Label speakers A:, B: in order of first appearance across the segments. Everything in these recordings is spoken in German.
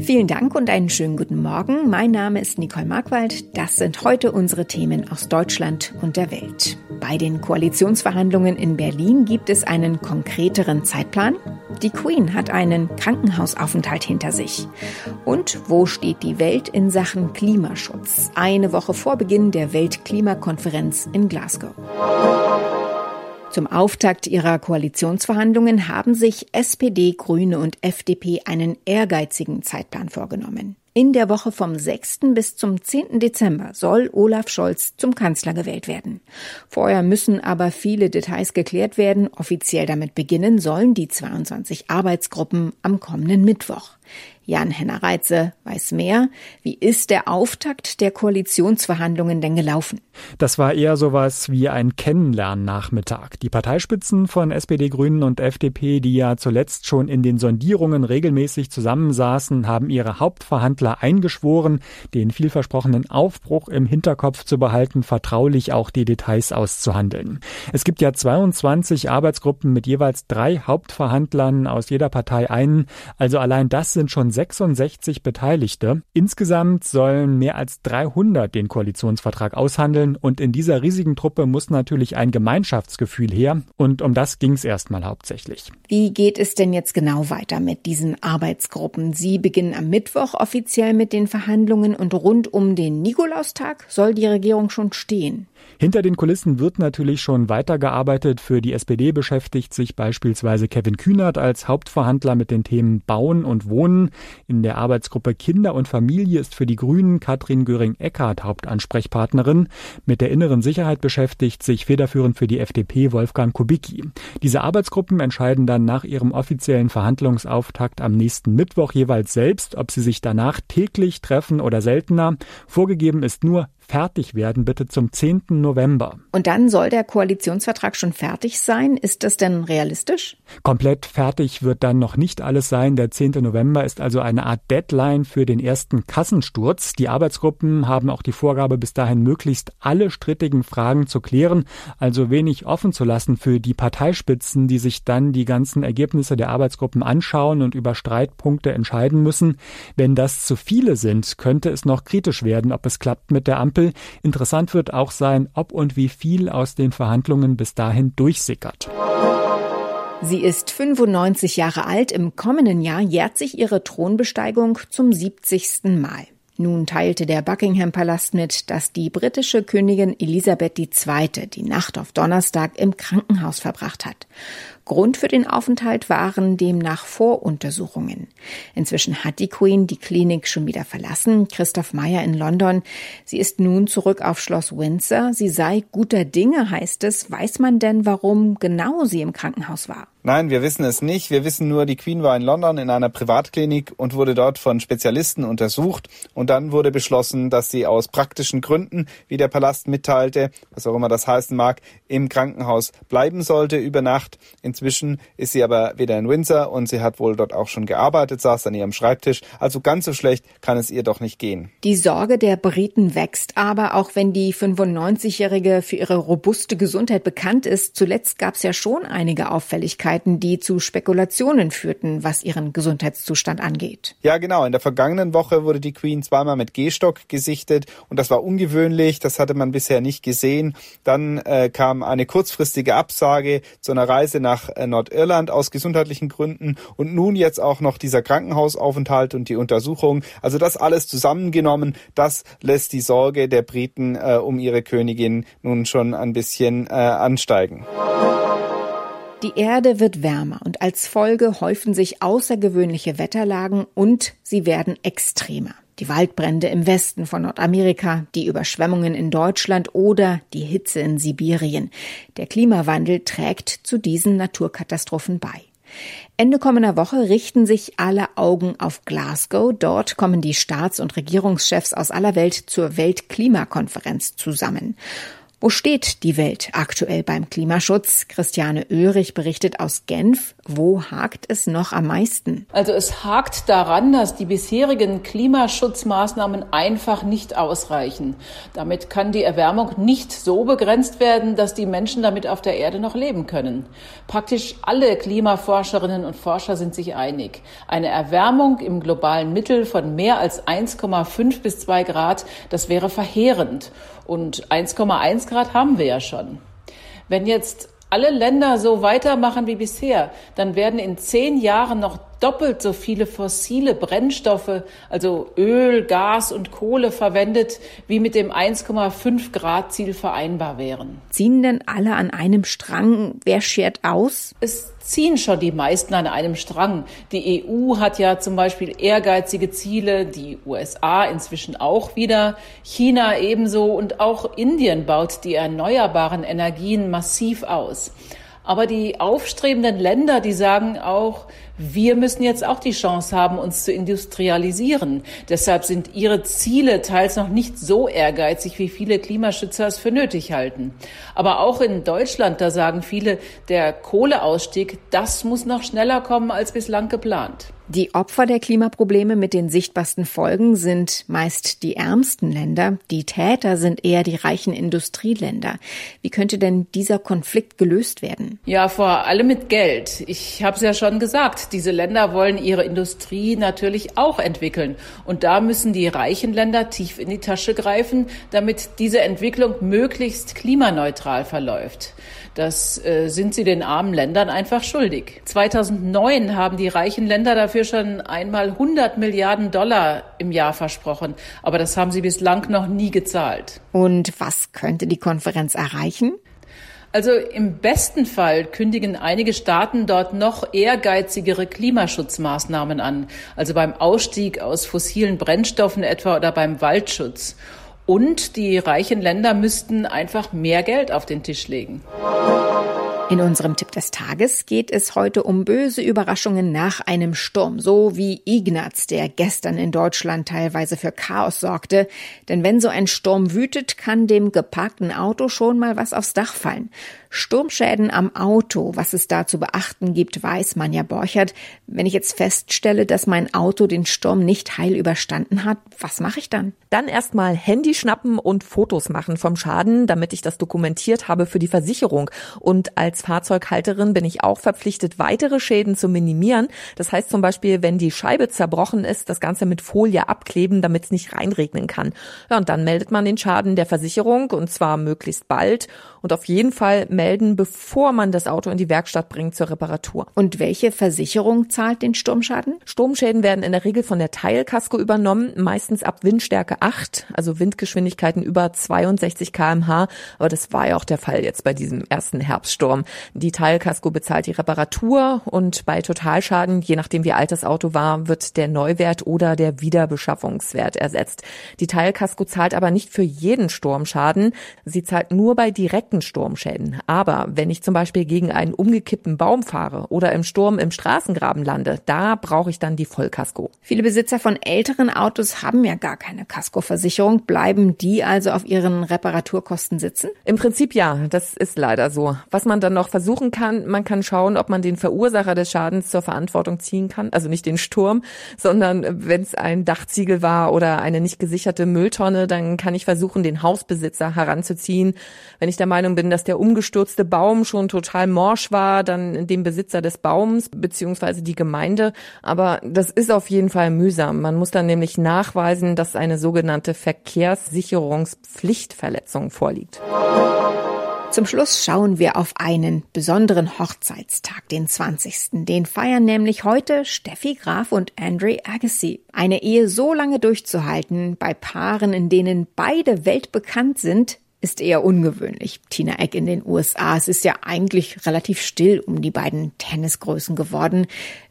A: Vielen Dank und einen schönen guten Morgen. Mein Name ist Nicole Markwald. Das sind heute unsere Themen aus Deutschland und der Welt. Bei den Koalitionsverhandlungen in Berlin gibt es einen konkreteren Zeitplan. Die Queen hat einen Krankenhausaufenthalt hinter sich. Und wo steht die Welt in Sachen Klimaschutz? Eine Woche vor Beginn der Weltklimakonferenz in Glasgow. Zum Auftakt ihrer Koalitionsverhandlungen haben sich SPD, Grüne und FDP einen ehrgeizigen Zeitplan vorgenommen. In der Woche vom 6. bis zum 10. Dezember soll Olaf Scholz zum Kanzler gewählt werden. Vorher müssen aber viele Details geklärt werden. Offiziell damit beginnen sollen die 22 Arbeitsgruppen am kommenden Mittwoch. Jan-Henner Reitze weiß mehr. Wie ist der Auftakt der Koalitionsverhandlungen denn gelaufen?
B: Das war eher sowas wie ein Kennenlernnachmittag. Die Parteispitzen von SPD, Grünen und FDP, die ja zuletzt schon in den Sondierungen regelmäßig zusammensaßen, haben ihre Hauptverhandler eingeschworen, den vielversprochenen Aufbruch im Hinterkopf zu behalten, vertraulich auch die Details auszuhandeln. Es gibt ja 22 Arbeitsgruppen mit jeweils drei Hauptverhandlern aus jeder Partei einen. Also allein das sind schon 66 Beteiligte. Insgesamt sollen mehr als 300 den Koalitionsvertrag aushandeln und in dieser riesigen Truppe muss natürlich ein Gemeinschaftsgefühl her und um das ging es erstmal hauptsächlich.
A: Wie geht es denn jetzt genau weiter mit diesen Arbeitsgruppen? Sie beginnen am Mittwoch offiziell mit den Verhandlungen und rund um den Nikolaustag soll die Regierung schon stehen.
B: Hinter den Kulissen wird natürlich schon weitergearbeitet. Für die SPD beschäftigt sich beispielsweise Kevin Kühnert als Hauptverhandler mit den Themen Bauen und Wohnen. In der Arbeitsgruppe Kinder und Familie ist für die Grünen Katrin Göring-Eckardt Hauptansprechpartnerin. Mit der inneren Sicherheit beschäftigt sich federführend für die FDP Wolfgang Kubicki. Diese Arbeitsgruppen entscheiden dann nach ihrem offiziellen Verhandlungsauftakt am nächsten Mittwoch jeweils selbst, ob sie sich danach täglich treffen oder seltener. Vorgegeben ist nur, fertig werden, bitte zum 10. November.
A: Und dann soll der Koalitionsvertrag schon fertig sein. Ist das denn realistisch?
B: Komplett fertig wird dann noch nicht alles sein. Der 10. November ist also eine Art Deadline für den ersten Kassensturz. Die Arbeitsgruppen haben auch die Vorgabe, bis dahin möglichst alle strittigen Fragen zu klären, also wenig offen zu lassen für die Parteispitzen, die sich dann die ganzen Ergebnisse der Arbeitsgruppen anschauen und über Streitpunkte entscheiden müssen. Wenn das zu viele sind, könnte es noch kritisch werden, ob es klappt mit der Ampel Ampel. Interessant wird auch sein, ob und wie viel aus den Verhandlungen bis dahin durchsickert.
A: Sie ist 95 Jahre alt. Im kommenden Jahr jährt sich ihre Thronbesteigung zum 70. Mal. Nun teilte der Buckingham Palast mit, dass die britische Königin Elisabeth II. die Nacht auf Donnerstag im Krankenhaus verbracht hat. Grund für den Aufenthalt waren demnach Voruntersuchungen. Inzwischen hat die Queen die Klinik schon wieder verlassen. Christoph Meyer in London. Sie ist nun zurück auf Schloss Windsor. Sie sei guter Dinge, heißt es. Weiß man denn, warum genau sie im Krankenhaus war?
C: Nein, wir wissen es nicht. Wir wissen nur, die Queen war in London in einer Privatklinik und wurde dort von Spezialisten untersucht. Und dann wurde beschlossen, dass sie aus praktischen Gründen, wie der Palast mitteilte, was auch immer das heißen mag, im Krankenhaus bleiben sollte über Nacht. Inzwischen ist sie aber wieder in Windsor und sie hat wohl dort auch schon gearbeitet, saß an ihrem Schreibtisch. Also ganz so schlecht kann es ihr doch nicht gehen.
A: Die Sorge der Briten wächst aber, auch wenn die 95-Jährige für ihre robuste Gesundheit bekannt ist. Zuletzt gab es ja schon einige Auffälligkeiten die zu Spekulationen führten, was ihren Gesundheitszustand angeht.
C: Ja, genau. In der vergangenen Woche wurde die Queen zweimal mit Gehstock gesichtet und das war ungewöhnlich. Das hatte man bisher nicht gesehen. Dann äh, kam eine kurzfristige Absage zu einer Reise nach äh, Nordirland aus gesundheitlichen Gründen und nun jetzt auch noch dieser Krankenhausaufenthalt und die Untersuchung. Also das alles zusammengenommen, das lässt die Sorge der Briten äh, um ihre Königin nun schon ein bisschen äh, ansteigen.
A: Die Erde wird wärmer und als Folge häufen sich außergewöhnliche Wetterlagen und sie werden extremer. Die Waldbrände im Westen von Nordamerika, die Überschwemmungen in Deutschland oder die Hitze in Sibirien. Der Klimawandel trägt zu diesen Naturkatastrophen bei. Ende kommender Woche richten sich alle Augen auf Glasgow. Dort kommen die Staats- und Regierungschefs aus aller Welt zur Weltklimakonferenz zusammen. Wo steht die Welt aktuell beim Klimaschutz? Christiane Oehrig berichtet aus Genf. Wo hakt es noch am meisten?
D: Also es hakt daran, dass die bisherigen Klimaschutzmaßnahmen einfach nicht ausreichen. Damit kann die Erwärmung nicht so begrenzt werden, dass die Menschen damit auf der Erde noch leben können. Praktisch alle Klimaforscherinnen und Forscher sind sich einig. Eine Erwärmung im globalen Mittel von mehr als 1,5 bis 2 Grad, das wäre verheerend. Und 1,1 Grad haben wir ja schon. Wenn jetzt alle Länder so weitermachen wie bisher, dann werden in zehn Jahren noch doppelt so viele fossile Brennstoffe, also Öl, Gas und Kohle verwendet, wie mit dem 1,5 Grad Ziel vereinbar wären.
A: Ziehen denn alle an einem Strang? Wer schert aus?
D: Es ziehen schon die meisten an einem Strang. Die EU hat ja zum Beispiel ehrgeizige Ziele, die USA inzwischen auch wieder, China ebenso und auch Indien baut die erneuerbaren Energien massiv aus. Aber die aufstrebenden Länder, die sagen auch, wir müssen jetzt auch die Chance haben, uns zu industrialisieren. Deshalb sind ihre Ziele teils noch nicht so ehrgeizig, wie viele Klimaschützer es für nötig halten. Aber auch in Deutschland, da sagen viele, der Kohleausstieg, das muss noch schneller kommen als bislang geplant.
A: Die Opfer der Klimaprobleme mit den sichtbarsten Folgen sind meist die ärmsten Länder. Die Täter sind eher die reichen Industrieländer. Wie könnte denn dieser Konflikt gelöst werden?
D: Ja, vor allem mit Geld. Ich habe es ja schon gesagt, diese Länder wollen ihre Industrie natürlich auch entwickeln. Und da müssen die reichen Länder tief in die Tasche greifen, damit diese Entwicklung möglichst klimaneutral verläuft. Das äh, sind sie den armen Ländern einfach schuldig. 2009 haben die reichen Länder dafür schon einmal 100 Milliarden Dollar im Jahr versprochen, aber das haben sie bislang noch nie gezahlt.
A: Und was könnte die Konferenz erreichen?
D: Also im besten Fall kündigen einige Staaten dort noch ehrgeizigere Klimaschutzmaßnahmen an, also beim Ausstieg aus fossilen Brennstoffen etwa oder beim Waldschutz. Und die reichen Länder müssten einfach mehr Geld auf den Tisch legen.
A: In unserem Tipp des Tages geht es heute um böse Überraschungen nach einem Sturm, so wie Ignaz, der gestern in Deutschland teilweise für Chaos sorgte. Denn wenn so ein Sturm wütet, kann dem geparkten Auto schon mal was aufs Dach fallen. Sturmschäden am Auto, was es da zu beachten gibt, weiß Manja Borchert. Wenn ich jetzt feststelle, dass mein Auto den Sturm nicht heil überstanden hat, was mache ich dann?
E: Dann erstmal Handy schnappen und Fotos machen vom Schaden, damit ich das dokumentiert habe für die Versicherung. Und als Fahrzeughalterin bin ich auch verpflichtet, weitere Schäden zu minimieren. Das heißt zum Beispiel, wenn die Scheibe zerbrochen ist, das Ganze mit Folie abkleben, damit es nicht reinregnen kann. Ja, und dann meldet man den Schaden der Versicherung und zwar möglichst bald. Und auf jeden Fall melden, bevor man das Auto in die Werkstatt bringt zur Reparatur.
A: Und welche Versicherung zahlt den Sturmschaden?
E: Sturmschäden werden in der Regel von der Teilkasko übernommen, meistens ab Windstärke 8, also Windgeschwindigkeiten über 62 kmh. Aber das war ja auch der Fall jetzt bei diesem ersten Herbststurm. Die Teilkasko bezahlt die Reparatur und bei Totalschaden, je nachdem wie alt das Auto war, wird der Neuwert oder der Wiederbeschaffungswert ersetzt. Die Teilkasko zahlt aber nicht für jeden Sturmschaden. Sie zahlt nur bei direkten Sturmschäden. Aber wenn ich zum Beispiel gegen einen umgekippten Baum fahre oder im Sturm im Straßengraben lande, da brauche ich dann die Vollkasko.
A: Viele Besitzer von älteren Autos haben ja gar keine Kaskoversicherung. Bleiben die also auf ihren Reparaturkosten sitzen?
E: Im Prinzip ja, das ist leider so. Was man dann noch versuchen kann, man kann schauen, ob man den Verursacher des Schadens zur Verantwortung ziehen kann. Also nicht den Sturm, sondern wenn es ein Dachziegel war oder eine nicht gesicherte Mülltonne, dann kann ich versuchen, den Hausbesitzer heranzuziehen. Wenn ich der Meinung bin, dass der umgestürzte Baum schon total morsch war, dann den Besitzer des Baums beziehungsweise die Gemeinde. Aber das ist auf jeden Fall mühsam. Man muss dann nämlich nachweisen, dass eine sogenannte Verkehrssicherungspflichtverletzung vorliegt.
A: Zum Schluss schauen wir auf einen besonderen Hochzeitstag, den 20. Den feiern nämlich heute Steffi Graf und Andre Agassi. Eine Ehe so lange durchzuhalten bei Paaren, in denen beide weltbekannt sind, ist eher ungewöhnlich. Tina Eck in den USA. Es ist ja eigentlich relativ still um die beiden Tennisgrößen geworden.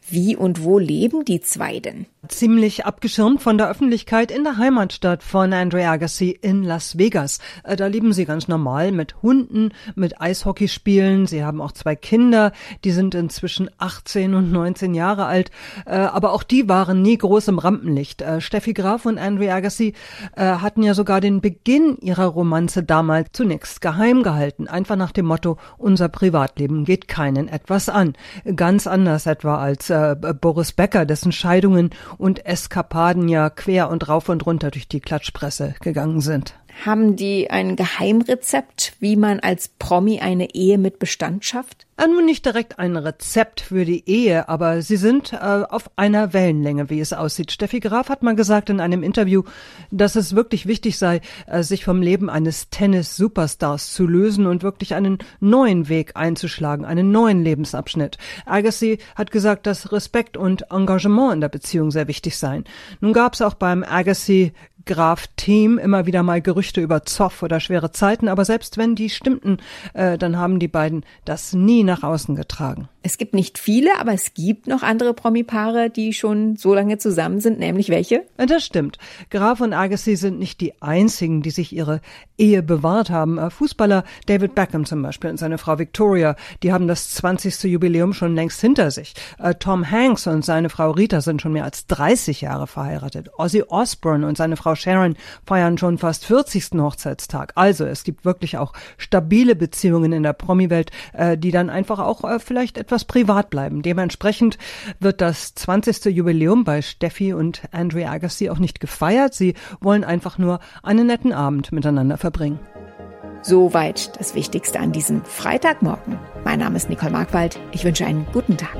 A: Wie und wo leben die zwei denn?
F: Ziemlich abgeschirmt von der Öffentlichkeit in der Heimatstadt von Andre Agassi in Las Vegas. Äh, da leben sie ganz normal mit Hunden, mit Eishockeyspielen. Sie haben auch zwei Kinder, die sind inzwischen 18 und 19 Jahre alt. Äh, aber auch die waren nie groß im Rampenlicht. Äh, Steffi Graf und Andre Agassi hatten ja sogar den Beginn ihrer Romanze damals zunächst geheim gehalten. Einfach nach dem Motto, unser Privatleben geht keinen etwas an. Ganz anders etwa als äh, Boris Becker, dessen Scheidungen und Eskapaden ja quer und rauf und runter durch die Klatschpresse gegangen sind.
A: Haben die ein Geheimrezept, wie man als Promi eine Ehe mit Bestand schafft?
F: Nun nicht direkt ein Rezept für die Ehe, aber sie sind äh, auf einer Wellenlänge, wie es aussieht. Steffi Graf hat mal gesagt in einem Interview, dass es wirklich wichtig sei, äh, sich vom Leben eines Tennis-Superstars zu lösen und wirklich einen neuen Weg einzuschlagen, einen neuen Lebensabschnitt. Agassi hat gesagt, dass Respekt und Engagement in der Beziehung sehr wichtig seien. Nun gab es auch beim Agassi Graf-Team immer wieder mal Gerüchte über Zoff oder schwere Zeiten, aber selbst wenn die stimmten, äh, dann haben die beiden das nie nach außen getragen.
A: Es gibt nicht viele, aber es gibt noch andere Promi-Paare, die schon so lange zusammen sind, nämlich welche?
F: Das stimmt. Graf und Agassi sind nicht die einzigen, die sich ihre Ehe bewahrt haben. Äh, Fußballer David Beckham zum Beispiel und seine Frau Victoria, die haben das 20. Jubiläum schon längst hinter sich. Äh, Tom Hanks und seine Frau Rita sind schon mehr als 30 Jahre verheiratet. Ozzy Osbourne und seine Frau Sharon feiern schon fast 40. Hochzeitstag. Also es gibt wirklich auch stabile Beziehungen in der Promi-Welt, äh, die dann einfach auch vielleicht etwas privat bleiben. Dementsprechend wird das 20. Jubiläum bei Steffi und Andre Agassi auch nicht gefeiert. Sie wollen einfach nur einen netten Abend miteinander verbringen.
A: Soweit das Wichtigste an diesem Freitagmorgen. Mein Name ist Nicole Markwald. Ich wünsche einen guten Tag.